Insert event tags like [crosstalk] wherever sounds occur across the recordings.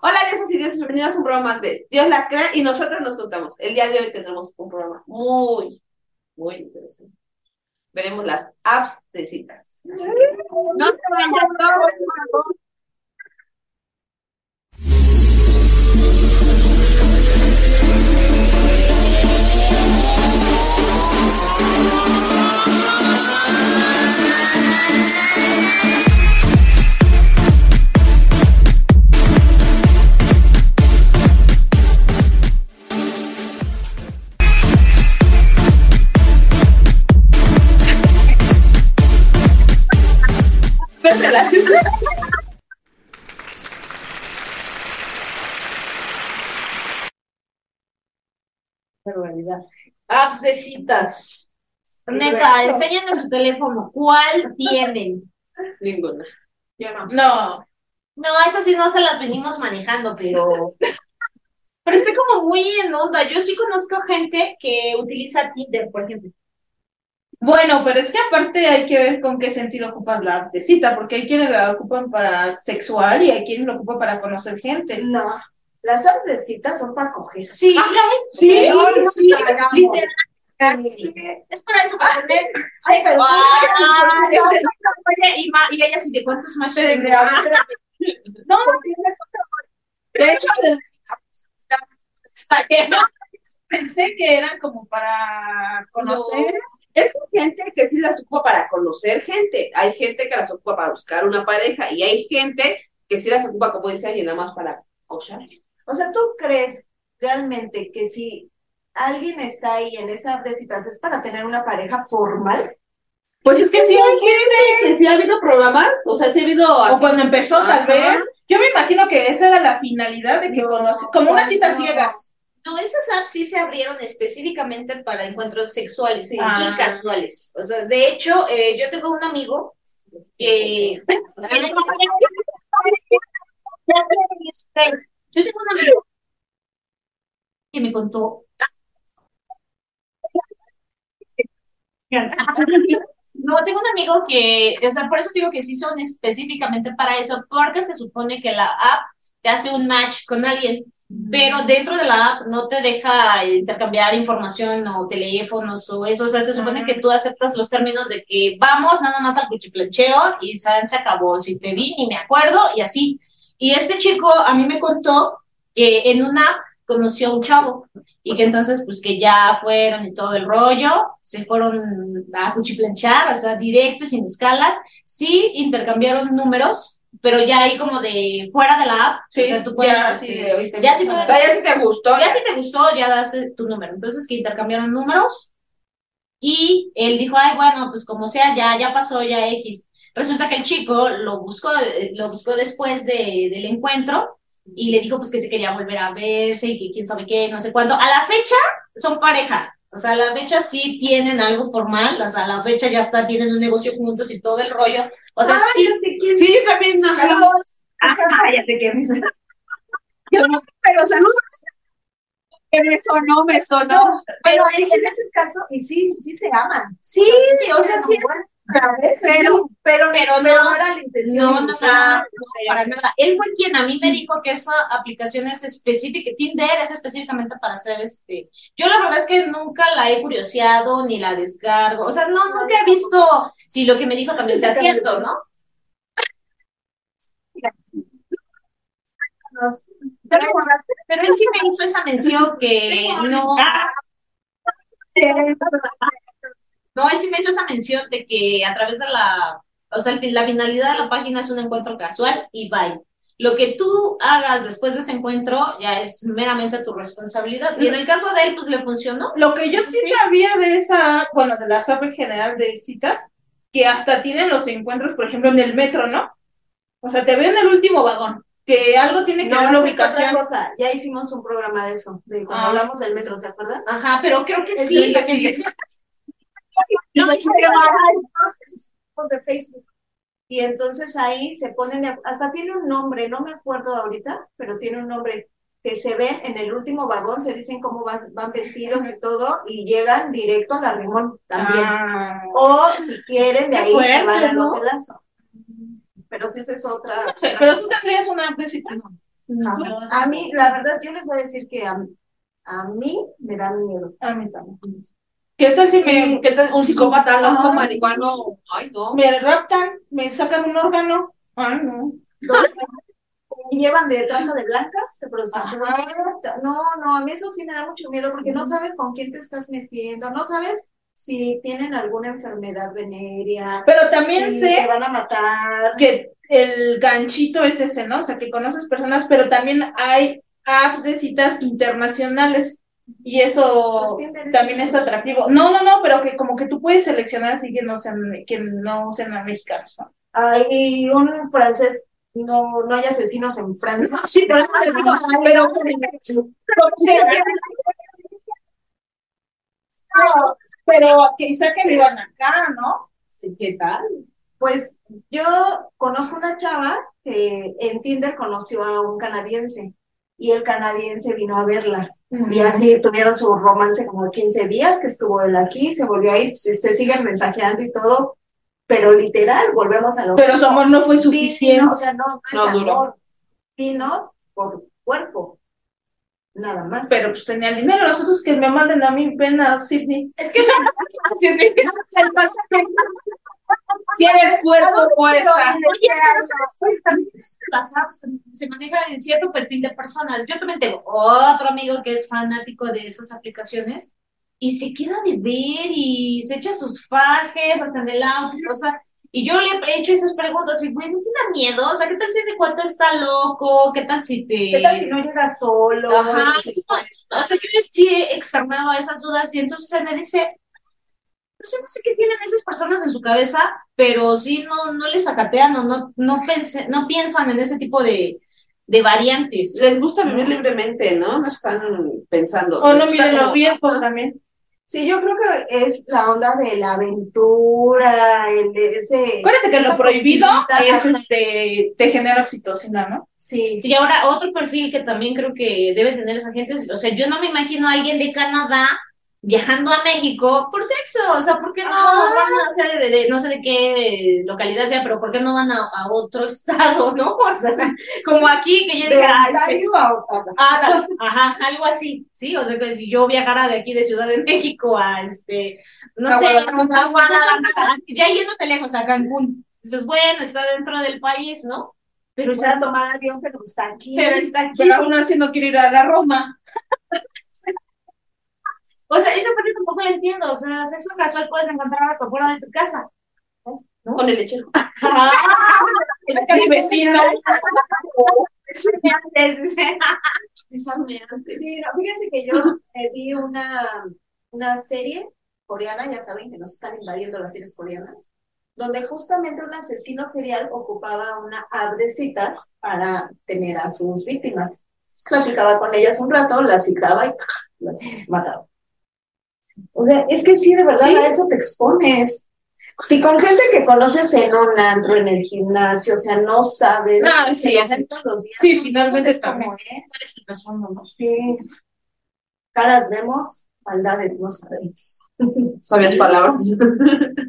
Hola, dioses y dioses, bienvenidos a un programa de Dios las crea y nosotros nos contamos. El día de hoy tendremos un programa muy, muy interesante. Veremos las apps de citas. No se vayan, no, Barbaridad. Apps de citas. Neta, enséñenme su teléfono. ¿Cuál tienen? Ninguna. Yo no. No. No, esas sí no se las venimos manejando, pero. Pero estoy como muy en onda. Yo sí conozco gente que utiliza Tinder, por ejemplo. Bueno, pero es que aparte hay que ver con qué sentido ocupas la app de cita, porque hay quienes la ocupan para sexual y hay quienes la ocupan para conocer gente. No. Las apps de cita son para coger. Sí, sí, no, no, sí, literal. Sí. Es para eso, para tener Ay, sexo. Ah, y, ella sí, ¿de cuántos más? De- de- espérate. [laughs] No, De hecho, Pensé que eran como para conocer. Es gente que sí las ocupa para conocer gente. Hay gente que las ocupa para buscar una pareja y hay gente que sí las ocupa, como dice alguien, nada más para cochar. O sea, ¿tú crees realmente que si alguien está ahí en esa app de citas es para tener una pareja formal? Pues es que sí hay gente que sí ha habido programas, o sea, sí ha habido O así. cuando empezó, tal Ajá. vez. Yo me imagino que esa era la finalidad de que No, conoce, como una cita no. ciegas. No, esas apps sí se abrieron específicamente para encuentros sexuales Sí. y Ah. casuales. O sea, de hecho, eh, yo tengo un amigo que... Yo tengo un amigo que me contó... No, tengo un amigo que, o sea, por eso digo que sí son específicamente para eso, porque se supone que la app te hace un match con alguien, pero dentro de la app no te deja intercambiar información o teléfonos o eso, o sea, se supone que tú aceptas los términos de que vamos nada más al cuchiplancheo y se acabó, si te vi ni me acuerdo y así. Y este chico a mí me contó que en una app conoció a un chavo y que entonces pues que ya fueron y todo el rollo, se fueron a cuchiplanchar, o sea, directo sin escalas, sí intercambiaron números, pero ya ahí como de fuera de la app, Sí, o sea, tú puedes, ya, este, sí, ya ya no. O sea, ya si te gustó. ya si te gustó, ya das eh, tu número. Entonces que intercambiaron números y él dijo, ay, bueno, pues como sea, ya, ya pasó, ya X. Resulta que el chico lo buscó, eh, lo buscó después de, del encuentro y le dijo pues que se quería volver a verse y que quién sabe qué, no sé cuánto. A la fecha son pareja. O sea, a la fecha sí tienen algo formal, o sea, a la fecha ya está, tienen un negocio juntos y todo el rollo. O sea, sí, Sí, yo también. ajá. Ajá, ya sé. [laughs] Yo no, pero saludos. Que me sonó, me sonó. Pero en ese caso, y sí, sí se aman. Sí, sí, o sea, sí es Pero, pero, Pero pero no. era la intención. No, no, no, no, para nada. Él fue quien a mí me dijo que esa aplicación es específica, Tinder es específicamente para hacer este. Yo la verdad es que nunca la he curioseado ni la descargo. O sea, no, nunca he visto si lo que me dijo también sea cierto, ¿no? Pero él sí me hizo esa mención que [laughs] no. No, él sí me hizo esa mención de que a través de la, o sea, la finalidad de la página es un encuentro casual y bye. Lo que tú hagas después de ese encuentro ya es meramente tu responsabilidad. Y en el caso de él, pues le funcionó. Lo que yo sí sabía de esa, bueno, de la en general de citas, que hasta tienen los encuentros, por ejemplo, en el metro, ¿no? O sea, te veo en el último vagón, que algo tiene que ver No, la ubicación. cosa. Ya hicimos un programa de eso, de cuando Ah. hablamos del metro, ¿se acuerdan? Ajá, pero creo que Es sí. [laughs] Y No, esos grupos de Facebook. Y entonces ahí se ponen, hasta tiene un nombre, no me acuerdo ahorita, pero tiene un nombre que se ven en el último vagón, se dicen cómo vas- van vestidos y todo, y llegan directo al arrimón también. Ah. O si quieren, de ahí se van al ¿no? hotelazo. Pero sí, esa es otra. No sé, pero tú tendrías una citas. Jamás. A mí, la verdad, yo les voy a decir que a, a mí me da miedo. A mí también. ¿Qué tal si me, ¿Qué tal? Un psicópata loco, marihuano. Ay, no. me raptan, me sacan un órgano? Ay, no. Me llevan de trata de blancas, de producción. Ajá. No, no, a mí eso sí me da mucho miedo porque no sabes con quién te estás metiendo, no sabes si tienen alguna enfermedad venérea, Pero también si sé te van a matar. que el ganchito es ese, ¿no? O sea, que conoces personas, pero también hay apps de citas internacionales y eso también es atractivo. No, no, no, pero que como que tú puedes seleccionar así que no sean, que no sean mexicanos, ¿no? Hay un francés, no, no hay asesinos en Francia. [laughs] Sí, pero, pero, pero quizá que vivan acá, ¿no? Sí, ¿Qué tal? Pues yo conozco una chava que en Tinder conoció a un canadiense y el canadiense vino a verla. Y así tuvieron su romance como de 15 días que estuvo él aquí, se volvió a ir, se, siguen mensajeando y todo, pero literal, volvemos a lo Pero su amor no fue Vino, suficiente. o sea, no, no es No duró. amor, vino por cuerpo, nada más. Pero pues tenía el dinero, nosotros que me manden a mí pena, Sidney. Es que el [laughs] pasaje Si eres puerto, puesta. Oye, pero ¿sabes qué? También es de las apps se maneja en cierto perfil de personas. Yo también tengo otro amigo que es fanático de esas aplicaciones y se queda de ver y se echa sus fajes hasta en el auto, o sea, y yo le he hecho esas preguntas y, güey, ¿no te da miedo? O sea, ¿qué tal si ese cuarto está loco? ¿Qué tal si te... ¿Qué tal si no llega solo? Ajá, no- o sea, yo sí he externado esas dudas y entonces él me dice, pues yo no sé qué tienen esas personas en su cabeza, pero sí no, no les acatean o no, no, pense- no piensan en ese tipo de, de variantes. Les gusta vivir libremente, ¿no? No están pensando. O no miden los riesgos también. Sí, yo creo que es la onda de la aventura, el de ese... Acuérdate que lo prohibido es este, te genera oxitocina, ¿no? Sí, Y ahora otro perfil que también creo que deben tener esa gente, o sea, yo no me imagino a alguien de Canadá viajando a México por sexo, o sea, ¿por qué no Ah. van a hacer de, de- no sé de qué localidad sea, pero ¿por qué no van a, a otro [laughs] estado, no? O sea, como aquí que yo diga, ah, ajá, algo así, sí, o sea que si yo viajara de aquí de Ciudad de México a este, no sé, a Guadalajara, ya yéndote lejos a Cancún, dices, bueno, está dentro del país, ¿no? Pero Voy a está, tomar avión, pero está aquí. pero está aquí. Pero aún así no quiero ir a la Roma. O sea, esa parte tampoco la entiendo, o sea, sexo casual puedes encontrar hasta fuera de tu casa. Con el lechero. [laughs] Ah, Mi vecino. Antes. [laughs] Sí, no, fíjense que yo eh, vi una, una serie coreana, ya saben que nos están invadiendo las series coreanas, donde justamente un asesino serial ocupaba una app de citas para tener a sus víctimas. Platicaba con ellas un rato, las citaba y las mataba. O sea, es que sí, de verdad, Sí. a eso te expones. Si con gente que conoces en un antro, en el gimnasio, o sea, no sabes. Ah, que sí, ven todos los días, sí, no finalmente cómo también. es. ¿Cuál es el trasfondo, no? Sí. Caras vemos, maldades no sabemos. Sabias palabras.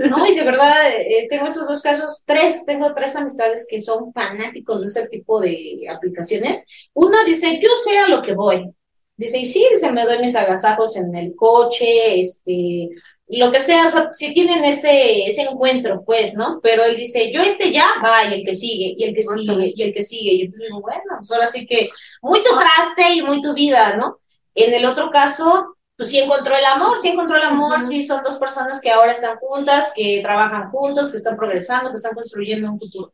No, y de verdad, eh, tengo esos dos casos, tres, tengo tres amistades que son fanáticos de ese tipo de aplicaciones. Uno dice, yo sé a lo que voy. Dice, y sí, dice, me doy mis agasajos en el coche, este, lo que sea, o sea, si tienen ese, ese encuentro, pues, ¿no? Pero él dice, yo este ya, va, y el que sigue, y el que sigue, y el que sigue. Y entonces digo, bueno, pues ahora sí que muy tu traste y muy tu vida, ¿no? En el otro caso, pues sí encontró el amor, sí encontró el amor, sí son dos personas que ahora están juntas, que trabajan juntos, que están progresando, que están construyendo un futuro.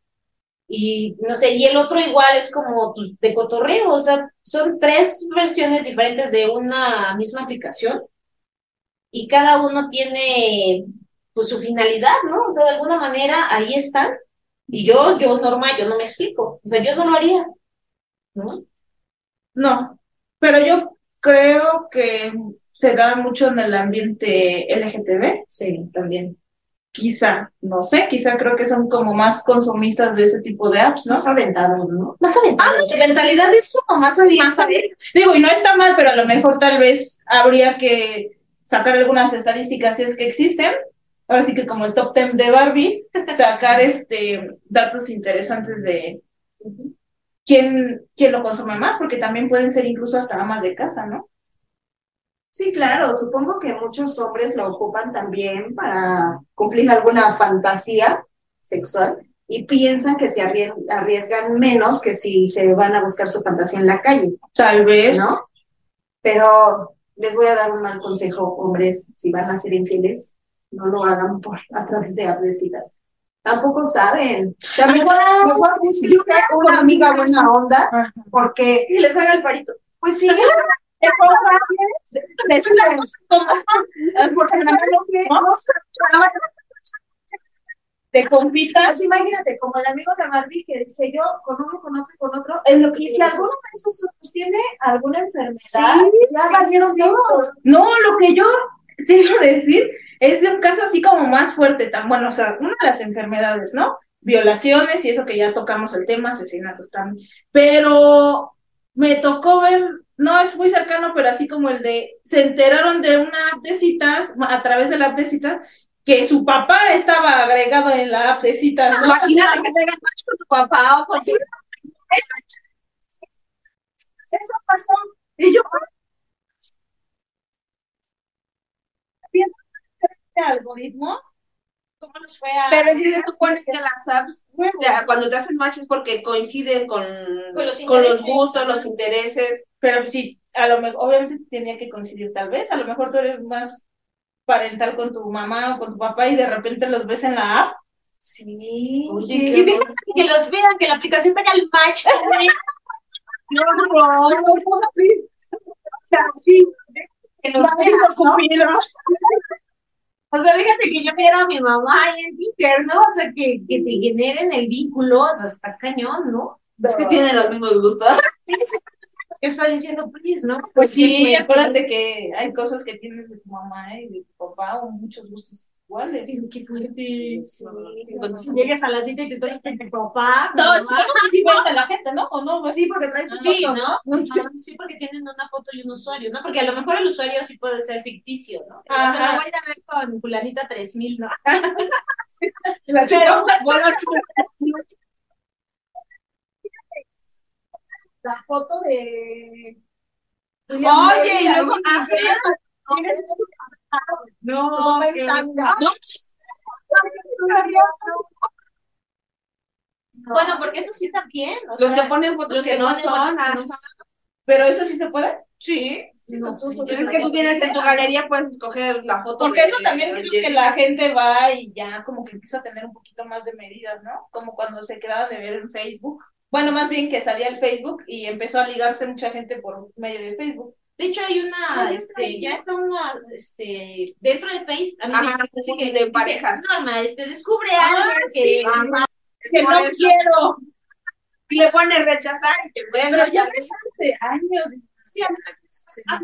Y no sé, y el otro igual es como pues, de cotorreo, o sea, son tres versiones diferentes de una misma aplicación y cada uno tiene pues su finalidad, ¿no? O sea, de alguna manera ahí están. Y yo, yo, Norma, yo no me explico, o sea, yo no lo haría, ¿no? No, pero yo creo que se da mucho en el ambiente LGTB, Sí, también. Quizá, no sé, quizá creo que son como más consumistas de ese tipo de apps, ¿no? Más aventados, ¿no? Más aventado, su mentalidad es como. Más abierta. Digo, y no está mal, pero a lo mejor tal vez habría que sacar algunas estadísticas si es que existen. Ahora sí que como el top 10 de Barbie, [laughs] sacar este datos interesantes de quién, quién lo consume más, porque también pueden ser incluso hasta amas de casa, ¿no? Sí, claro, supongo que muchos hombres lo ocupan también para cumplir alguna fantasía sexual y piensan que se arrie- arriesgan menos que si se van a buscar su fantasía en la calle, Tal vez. ¿no? Pero les voy a dar un mal consejo, hombres, si van a ser infieles, no lo hagan por a través de citas. Tampoco saben. O sea, mejor, mejor una amiga buena onda, porque, Y les haga el parito. pues sí, porque que de compitas. Pues imagínate, como el amigo de Barbie que dice yo con uno, con otro, con otro, y si alguno de esos otros tiene alguna enfermedad, ya valieron todos. No, lo que yo te iba a decir es de un caso así como más fuerte, tan bueno, o sea, una de las enfermedades, ¿no? Violaciones y eso que ya tocamos el tema, asesinatos también. Pero me tocó ver, no es muy cercano, pero así como el de, se enteraron de una app de citas, a través de la app de citas, que su papá estaba agregado en la app de citas, ¿no? Imagínate que tengas match con tu papá o con tu... Eso pasó. Y yo, viendo este algoritmo, ¿Cómo nos fue a... Pero si se supone que las apps, ya, cuando te hacen match es porque coinciden con, Con los con los intereses, gustos, los intereses. Pero sí, a lo mejor, obviamente tenía que coincidir tal vez, a lo mejor tú eres más parental con tu mamá o con tu papá y de repente los ves en la app. Sí. Oye, sí. que, [laughs] que los vean, que la aplicación tenga el match. No, no, no, O sea, sí, que los veas, ¿no? O sea, déjate que yo viera a mi mamá ahí en Twitter, ¿no? O sea, que, que te generen el vínculo, o sea, está cañón, ¿no? Es que tienen los mismos gustos. Sí, sí, ¿Qué está diciendo, please, no? Pues sí, fue- acuérdate que hay cosas que tienes de tu mamá y de tu papá o muchos gustos iguales. Qué fuerte. Sí. Cuando llegues a la cita y te toques con tu papá, No, mamá. sí [laughs] a la gente, ¿no? ¿O no? Sí, porque traes Sí, foto. ¿no? Ajá, Sí, porque tienen una foto y un usuario, ¿no? Porque a lo mejor el usuario sí puede ser ficticio, ¿no? O sea, Ajá. la voy a ver con fulanita 3000, ¿no? La [laughs] Pero, Bueno, [laughs] La foto de. oye, y luego, no, no, Bueno, porque eso sí también, o los sea, que ponen fotos que que no son. no. Pero eso sí se puede. Sí. No sé, yo Es que tú sí. tienes en tu galería, puedes escoger la foto. Porque de- eso también creo de- que la gente va y ya como que empieza a tener un poquito más de medidas, ¿no? Como cuando se quedaba de ver en Facebook. Bueno, más bien que salía el Facebook y empezó a ligarse mucha gente por medio de Facebook. De hecho, hay una, este, ya está una, este, dentro de Face, a mí Ajá, que de dice, parejas. Norma, este, descubre algo que. Que no eso. quiero. Y le pones rechazar y te Pero vuelves ya hace años. Ah,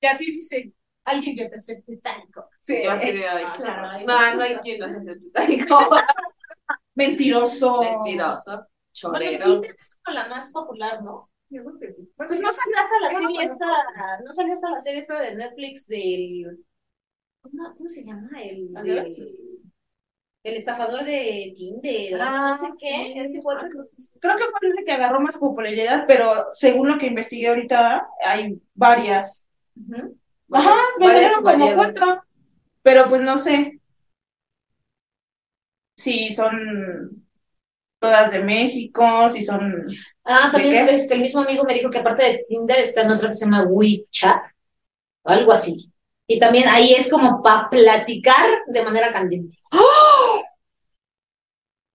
que así dice, alguien que te acepte talco. Sí, Yo así de hoy. Ah, claro. No, no hay quien no se hace británico. [laughs] Mentiroso. Mentiroso. Bueno, Chorero. Tinder es como la más popular, ¿no? Yo creo que sí. Pues no salió hasta la serie esta, no salió hasta la serie esta de Netflix del, ¿cómo, cómo se llama? El, el estafador de Tinder, Ah, no sé qué, sí. el- Creo que fue el que agarró más popularidad, pero según lo que investigué ahorita, hay varias. Ujú. Ajá, me salieron como cuatro. Pero pues no sé si son todas de México, si son... Ah, también este, el mismo amigo me dijo que aparte de Tinder está en otra que se llama WeChat, o algo así. Y también ahí es como para platicar de manera candente.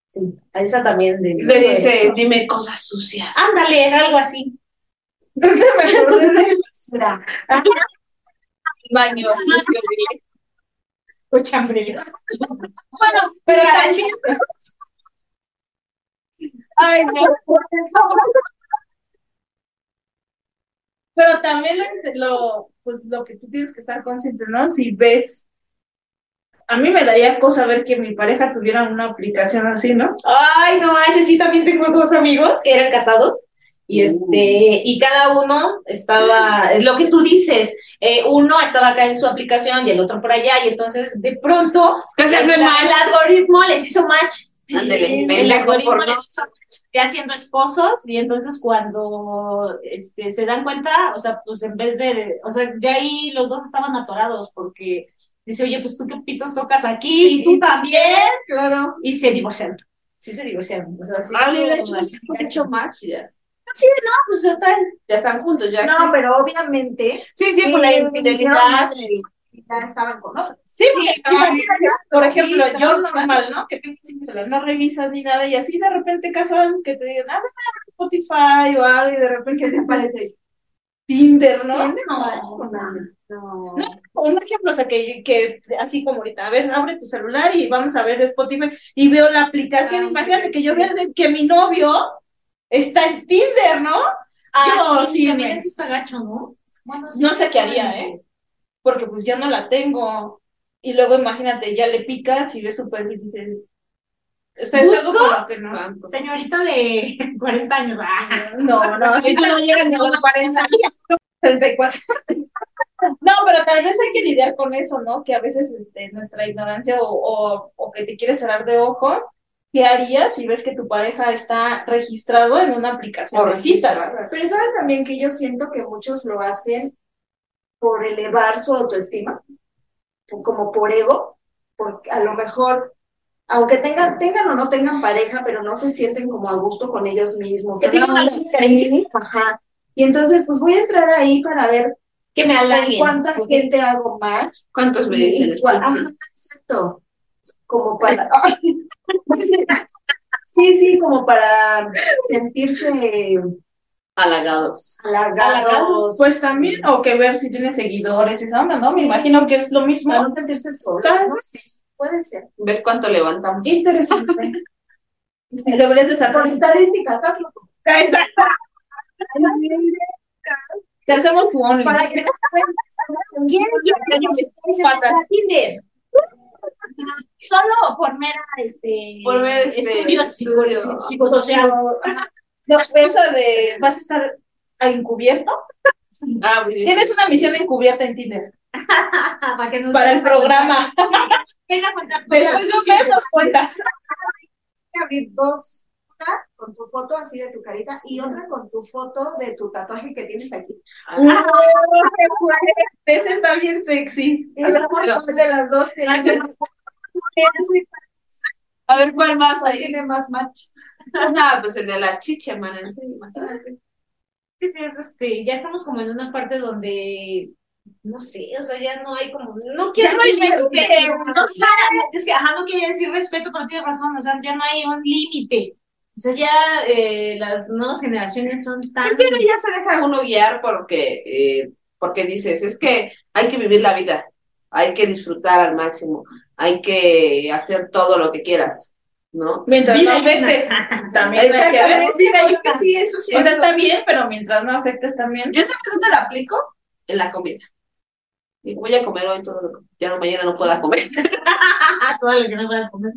Sí, a esa también de... Le dice, eso. dime cosas sucias. Ándale, algo así. Creo [laughs] que me acordé de... Mira, Baño sucio, dile. O chambre. Bueno, pero también... Ay, no. Pero también lo, pues, lo que tú tienes que estar consciente, ¿no? Si ves... A mí me daría cosa ver que mi pareja tuviera una aplicación así, ¿no? Ay, no manches, sí, también tengo dos amigos que eran casados. Y este, y cada uno estaba, es lo que tú dices, eh, uno estaba acá en su aplicación y el otro por allá, y entonces de pronto ¿Qué se el, algoritmo les hizo match. El algoritmo les hizo ya siendo esposos y entonces cuando este, se dan cuenta, o sea, pues en vez de, o sea, ya ahí los dos estaban atorados porque dice, oye, pues tú qué pitos tocas aquí y tú también, Claro. y se divorciaron. Sí se divorciaron. O sea, sí Ah, estuvo hecho, así. pues hecho match ya. Sí, no, pues total. Ya están juntos, ya. No, pero obviamente. sí, sí, por la infidelidad. Ya estaban con otros. Sí, porque imagínate, por ejemplo, Sí, yo normal, ¿no? Que tengo cinco no revisas ni nada y así de repente casual que te digan, ah, a Spotify o algo y de repente ¿Qué te parece? Tinder, ¿no? ¿Tienes No. No. No, un ejemplo, o sea, que, que así como ahorita, a ver, abre tu celular y vamos a ver Spotify y veo la aplicación, Ay, imagínate que yo sí. vea que mi novio está en Tinder, ¿no? Ah, Yo sí, sí también eso está gacho, ¿no? Bueno, sí. No sé qué haría, ¿eh? Porque pues yo no la tengo. Y luego imagínate, ya le picas y ves su perfil y dices, o sea, es algo que no. Señorita de [laughs] 40 años. ah. No, no, [laughs] sí, Si no llegan ni a los 40. 34. No, pero tal vez hay que lidiar con eso, ¿no? Que a veces este, nuestra ignorancia o, o, o que te quieres cerrar de ojos, ¿qué harías si ves que tu pareja está registrado en una aplicación O de citas? Pero sabes también que yo siento que muchos lo hacen por elevar su autoestima, como por ego, porque a lo mejor, aunque tengan, tengan o no tengan pareja, pero no se sienten como a gusto con ellos mismos. Una sí, ajá. Y entonces, pues voy a entrar ahí para ver Que me halaguen. cuánta gente hago match. ¿Cuántos me dicen esto? ajá, exacto. Como para. [laughs] Sí, sí, como para sentirse Halagados. halagados. Pues también, o que ver si tiene seguidores, esa onda, ¿no? Me Sí. imagino que es lo mismo. Para no sentirse solos, Claro. no sé, puede ser. Ver cuánto levantamos. Interesante. [laughs] Deberías de sacar. Con estadísticas, hazlo. Exacto. [laughs] Te hacemos tu only. Para que no ¿Quién quiere? Solo por mera, este, Por ver, este, estudios estudio. psico- psicosociales. [laughs] No, esa de vas a estar encubierto. Ah. Tienes una misión encubierta en Tinder [laughs] para que nos para el programa. Venga a contar Después cosas. de un mes nos cuentas. que abrir dos. Una con tu foto así de tu carita y otra con tu foto de tu tatuaje que tienes aquí. Ah, Ese está bien sexy. Y cuál de las dos tiene, A ver, ¿cuál más hay? tiene más match. Una, [laughs] pues el de la chicha, man. Sí, imagínate. Sí, sí, es este, ya estamos como en una parte donde, no sé, o sea, ya no hay como, no quiero decir respeto. no sé, es que, ajá, no quería decir respeto, pero tienes razón, o sea, ya no hay un límite. O sea, ya eh, las nuevas generaciones son tan... Es que ahora ya se deja uno guiar porque, eh, porque dices, es que hay que vivir la vida, hay que disfrutar al máximo, hay que hacer todo lo que quieras, ¿no? Mientras no afectes. [laughs] También hay que ver. Exactamente, sí, pues, que sí, eso sí. O sea, está bien, pero mientras no afectes también. Yo siempre dónde la aplico en la comida. Digo, voy a comer hoy todo lo que ya no mañana no pueda comer. [laughs] todo lo que no puedan comer.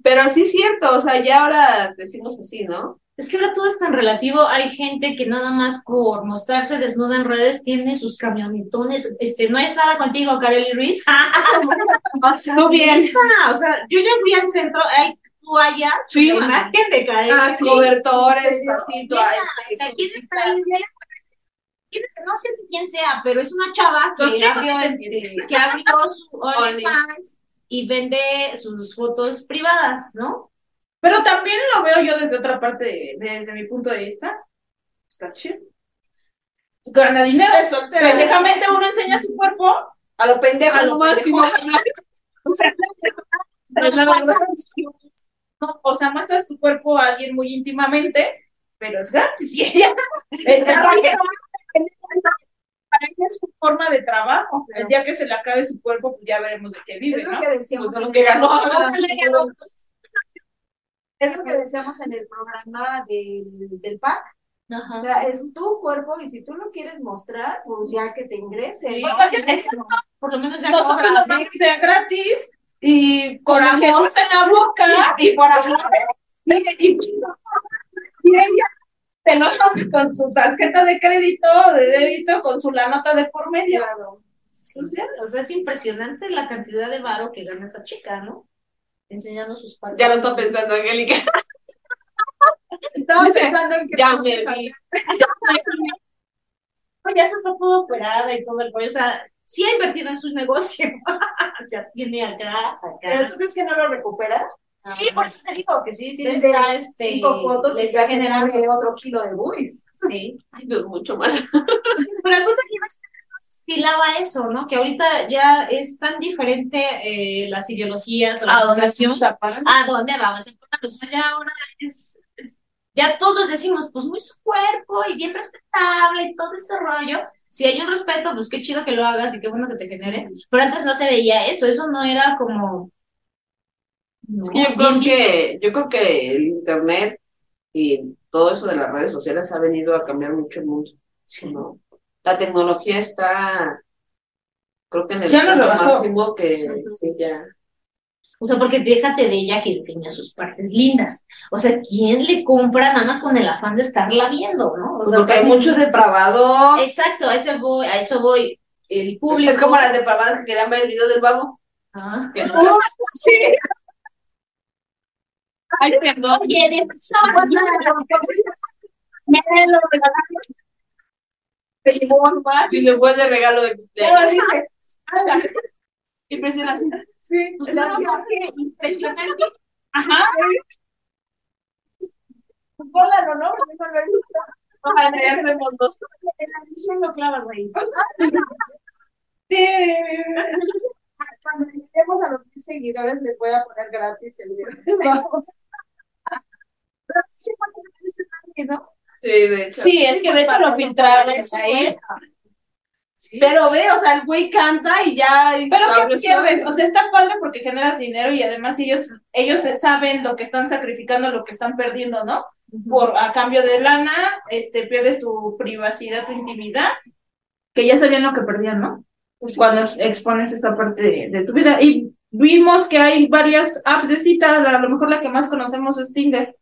Pero sí es cierto, o sea, ya ahora decimos así, ¿no? Es que ahora todo es tan relativo. Hay gente que nada más por mostrarse desnuda en redes tiene sus camionetones. Este, no es nada contigo, Kareli Ruiz. [laughs] sea, Tú bien. ah, o sea, yo ya fui al centro, hay toallas, Sí, la imagen de Kareli Ah, cobertores, así, toallas. o sea, ¿quién está. No sé quién sea, pero es una chava Los que chicos abrió, este, que abrió su [laughs] OnlyFans y vende sus fotos privadas, ¿no? Pero también lo veo yo desde otra parte, desde mi punto de vista. Está chido. Gana dinero. Pendejamente uno enseña su cuerpo. A lo pendejo A lo [laughs] O sea, no, o sea, muestras tu cuerpo a alguien muy íntimamente, pero es gratis. [laughs] Y ella está para ella es su forma de trabajo. El día que se le acabe su cuerpo, pues ya veremos de qué vive, Es lo ¿no? que decíamos. Pues en lo que el ganó. Es lo que decíamos en el programa del, del PAC. O Ajá. sea, es tu cuerpo y si tú lo quieres mostrar, pues ya que te ingresen. Sí. Por lo menos ya Nosotros nos vamos a gratis y con Por el amor. Jesús en la boca. Y por amor. [laughs] Y, y- [laughs] y ella te lo con su tarjeta de crédito, de débito, con su la nota de por medio. Sí, o sea, es impresionante la cantidad de varo que gana esa chica, ¿no? Enseñando sus partes. Ya lo está pensando Angélica. [laughs] Estaba Dice, pensando en que Ya me vi. [laughs] No, ya está todo operada y todo el rollo. O sea, sí ha invertido en sus negocios. [laughs] ya tiene acá, Pero acá. tú crees que no lo recupera? Sí, por eso te digo que sí, sí Vende está, este, cinco fotos y está generando. otro kilo de buis. Sí. Ay, no es mucho más. Pero el punto a ser, estilaba eso, ¿no? Que ahorita ya es tan diferente eh, las ideologías o ¿A dónde usa ¿A dónde vamos? O sea, ya ahora es, es- ya todos decimos, pues muy su cuerpo y bien respetable y todo ese rollo. Si hay un respeto, pues qué chido que lo hagas y qué bueno que te genere. Pero antes no se veía eso, eso no era como. no, Es que yo creo visto. que, yo creo que el internet y todo eso de las redes sociales ha venido a cambiar mucho el mundo, ¿no? La tecnología está, creo que en el Ya máximo que sí, ya. O sea, porque déjate de ella que enseña sus partes lindas. O sea, ¿quién le compra nada más con el afán de estarla viendo, no? O sea, Porque hay muchos depravados. Exacto, a eso voy, a eso voy. El público. Es como las depravadas que querían ver el video del babo. Ah. Que no. Sí. Ay, perdón. Oye, de estabas Me lo regalaron. Te llevó más. Le fue de regalo de cumpleaños. Impresionante. Sí, impresionante. Ajá. Póngalo, ¿no? Porque no lo he visto. Ojalá ya hacemos dos. En la edición lo clavas ahí. Sí. Cuando lleguemos a los mil seguidores les voy a poner gratis el video. Vamos. Sí, cuánto me parece grande, ¿no? Sí, de hecho. Sí, es que de hecho lo filtraron ahí. Pero ve, o sea, el güey canta y ya. y Pero ¿qué pierdes? O sea, está padre porque generas dinero y además ellos, ellos saben lo que están sacrificando, lo que están perdiendo, ¿no? Por a cambio de lana, este, pierdes tu privacidad, tu intimidad, que ya sabían lo que perdían, ¿no? Pues cuando expones esa parte de, de tu vida. Y vimos que hay varias apps de cita, a lo mejor la que más conocemos es Tinder,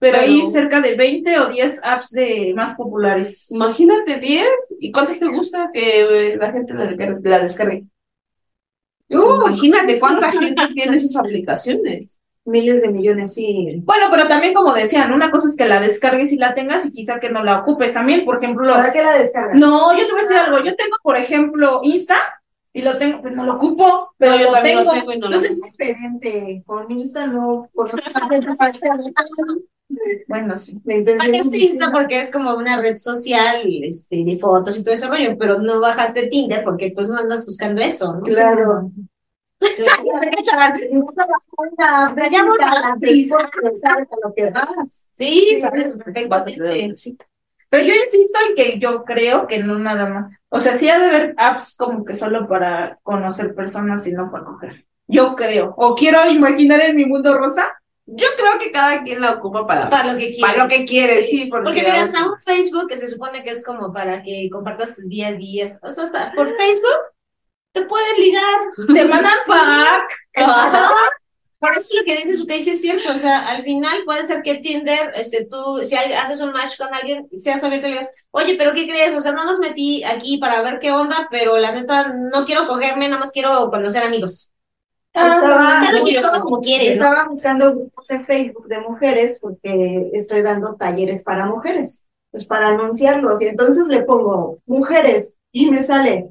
pero, Pero- hay cerca de 20 o 10 apps de más populares. Imagínate 10. ¿Y cuántas te gusta que eh, la gente la, descargue- la descargue? Imagínate cuánta gente tiene esas aplicaciones. Miles de millones, sí. Bueno, pero también como decían, una cosa es que la descargues y la tengas y quizá que no la ocupes también, por ejemplo, ¿Para qué la descargas? no, yo te voy a decir algo, yo tengo, por ejemplo, Insta y lo tengo, pues no lo ocupo, pero No, yo lo también tengo. lo tengo y no lo Entonces, Es diferente. Con Insta no conoces [laughs] a bueno, sí. Intención Es Insta porque es como una red social este, de fotos y todo ese rollo, pero no bajaste Tinder porque pues no andas buscando eso, ¿no? Claro. [laughs] Ya borradas, sabes a lo que vas. Sí, sabes. Pero yo insisto en que yo creo que no nada más. O sea, sí ha de haber apps como que solo para conocer personas y no para coger. Yo creo. O quiero imaginar en mi mundo rosa. Yo creo que cada quien la ocupa para, Para lo que quieras. para lo que quiere, sí, porque, Porque mira, hasta un Facebook que se supone que es como para que compartas tus días, días. O sea, hasta por Facebook te pueden ligar. Te mandan pack. Por eso lo que dices, que dices es cierto, o sea, al final puede ser que Tinder, este, tú, si hay- haces un match con alguien, seas abierto y le digas, oye, pero ¿qué crees? O sea, no nos metí aquí para ver qué onda, pero la neta, no quiero cogerme, nada más quiero conocer amigos. Estaba, buscando- ¿no? estaba buscando grupos en Facebook de mujeres porque estoy dando talleres para mujeres, pues para anunciarlos. Y entonces le pongo mujeres y me sale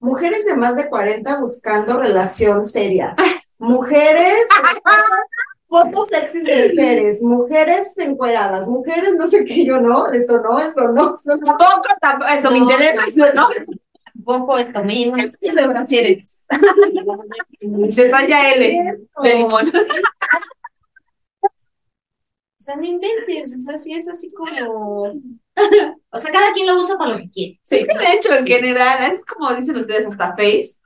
mujeres de más de 40 buscando relación seria. Mujeres, [laughs] fotos sexys de mujeres, mujeres encueradas, mujeres no sé qué, yo no, esto no, esto no, esto no. Tampoco, tampoco, esto me No, interesa, esto no. Un poco esto, mismo. de. [laughs] Se raya L de limón. O sea, no inventes, o sea, sí es así como... O sea, cada quien lo usa para lo que quiere. Es que de hecho, en general, es como dicen ustedes, hasta Face,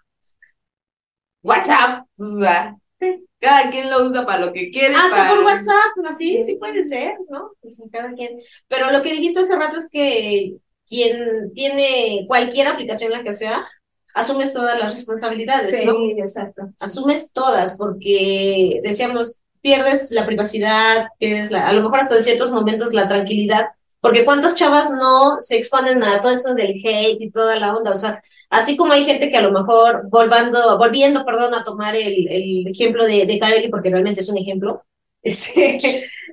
WhatsApp, o sea, cada quien lo usa para lo que quiere. Hasta para- por WhatsApp, ¿no? Sí, sí puede ser, ¿no? Pues cada quien. Pero lo que dijiste hace rato es que quien tiene cualquier aplicación, la que sea, asumes todas las responsabilidades, ¿no? Sí, exacto. Asumes todas, porque decíamos, pierdes la privacidad, pierdes la, a lo mejor hasta en ciertos momentos la tranquilidad, porque cuántas chavas no se exponen a todo eso del hate y toda la onda, o sea, así como hay gente que a lo mejor volviendo, volviendo, perdón, a tomar el, el ejemplo de, de Kareli, porque realmente es un ejemplo, este,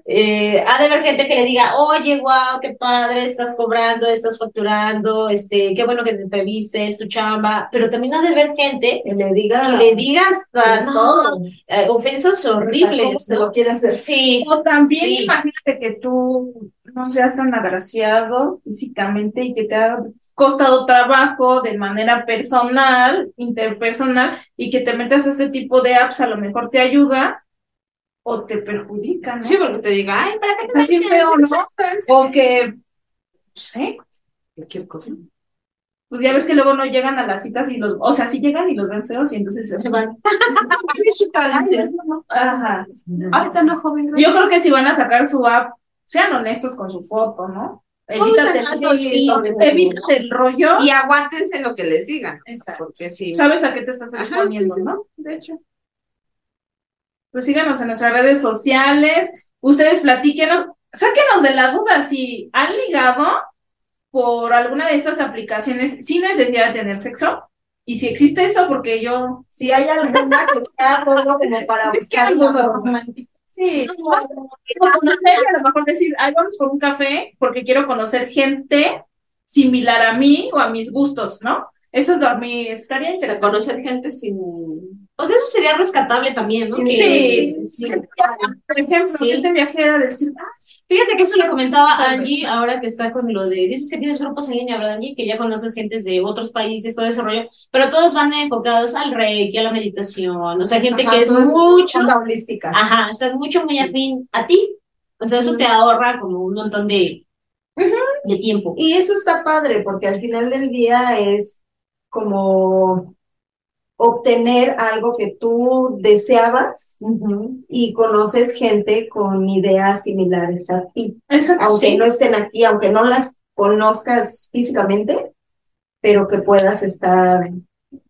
eh, ha de haber gente que le diga, oye, wow, qué padre, estás cobrando, estás facturando, este, qué bueno que te viste, es tu chamba, pero también ha de haber gente Que le diga. que le diga hasta, no, eh, ofensas horribles. Se lo quiere hacer. Sí, O también Sí. imagínate que tú no seas tan agraciado físicamente y que te ha costado trabajo de manera personal, interpersonal, y que te metas a este tipo de apps, a lo mejor te ayuda o te perjudica, ¿no? Sí, porque te diga, ay, ¿para qué te Está bien feo, ¿no? O que, no sé, Cualquier cosa. pues ya ves que luego no llegan a las citas y los, o sea, sí llegan y los ven feos y entonces se van. [laughs] Ajá. Ahorita no, joven. gracias. Yo creo que si van a sacar su app, sean honestos con su foto, ¿no? Evítate, sí, el rollo. Y aguántense lo que les digan. Exacto. Porque sí. Sabes a qué te estás Ajá, exponiendo, sí, ¿no? De hecho. Pues síganos en nuestras redes sociales. Ustedes platíquenos, sáquenos de la duda si han ligado por alguna de estas aplicaciones sin necesidad de tener sexo. Y si existe eso, porque yo. Si hay alguna que sea solo como para buscar algo no. romántico. Sí, conocer y a lo mejor decir, ay, vamos por un café, porque quiero conocer gente similar a mí o a mis gustos, ¿no? Eso es a mí estaría O sea, interesante. conocer gente sin. o sea, eso sería rescatable también, ¿no? Sí, sí. sí. Por ejemplo, Sí. gente viajera del ah, sí, Fíjate que eso le comentaba vez. Angie ahora que está con lo de, dices que tienes grupos en línea, ¿verdad, Angie? Que ya conoces gentes de otros países, todo ese rollo, pero todos van enfocados al reiki, a la meditación, o sea, gente Ajá, que es mucho, onda holística. ajá, o sea, mucho muy afín a ti. O sea, eso te ahorra como un montón de, de tiempo. Y eso está padre, porque al final del día es como obtener algo que tú deseabas y conoces gente con ideas similares a ti, Exacto, aunque sí. no estén aquí, aunque no las conozcas físicamente, pero que puedas estar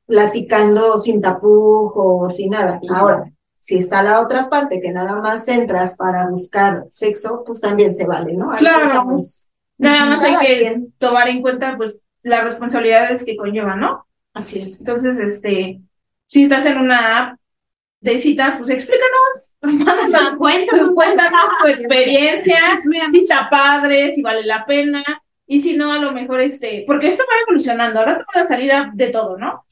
platicando sin tapujo o sin nada. Ahora, si está la otra parte que nada más entras para buscar sexo, pues también se vale, ¿no? Hay Claro. Nada más hay que quien. tomar en cuenta, pues, las responsabilidades que conlleva, ¿no? Así es. Entonces, este, si estás en una app de citas, pues explícanos, [laughs] mándanos, Cuéntanos, cuéntanos tu experiencia, si está padre, si vale la pena, y si no, a lo mejor, este, porque esto va evolucionando, ahora te van a salir a- de todo, ¿no?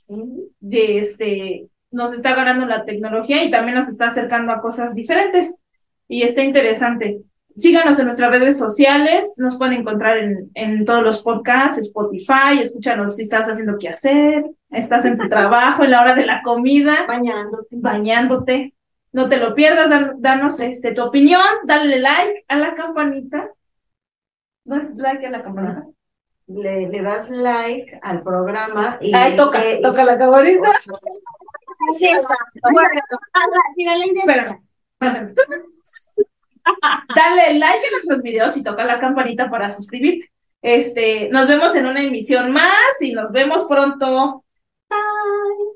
De este, nos está ganando la tecnología y también nos está acercando a cosas diferentes, y está interesante. Síganos en nuestras redes sociales, nos pueden encontrar en, en todos los podcasts, Spotify, escúchanos si estás haciendo qué hacer, estás en tu [laughs] trabajo, en la hora de la comida, bañándote. bañándote. No te lo pierdas, dan- danos este, tu opinión, dale like a la campanita. ¿Das like a la campanita? Le, le das like al programa y toca, le- toca la campanita. Es. Bueno, mira, la es esa. Dale like a nuestros videos y toca la campanita para suscribirte. Este, nos vemos en una emisión más y nos vemos pronto. Bye.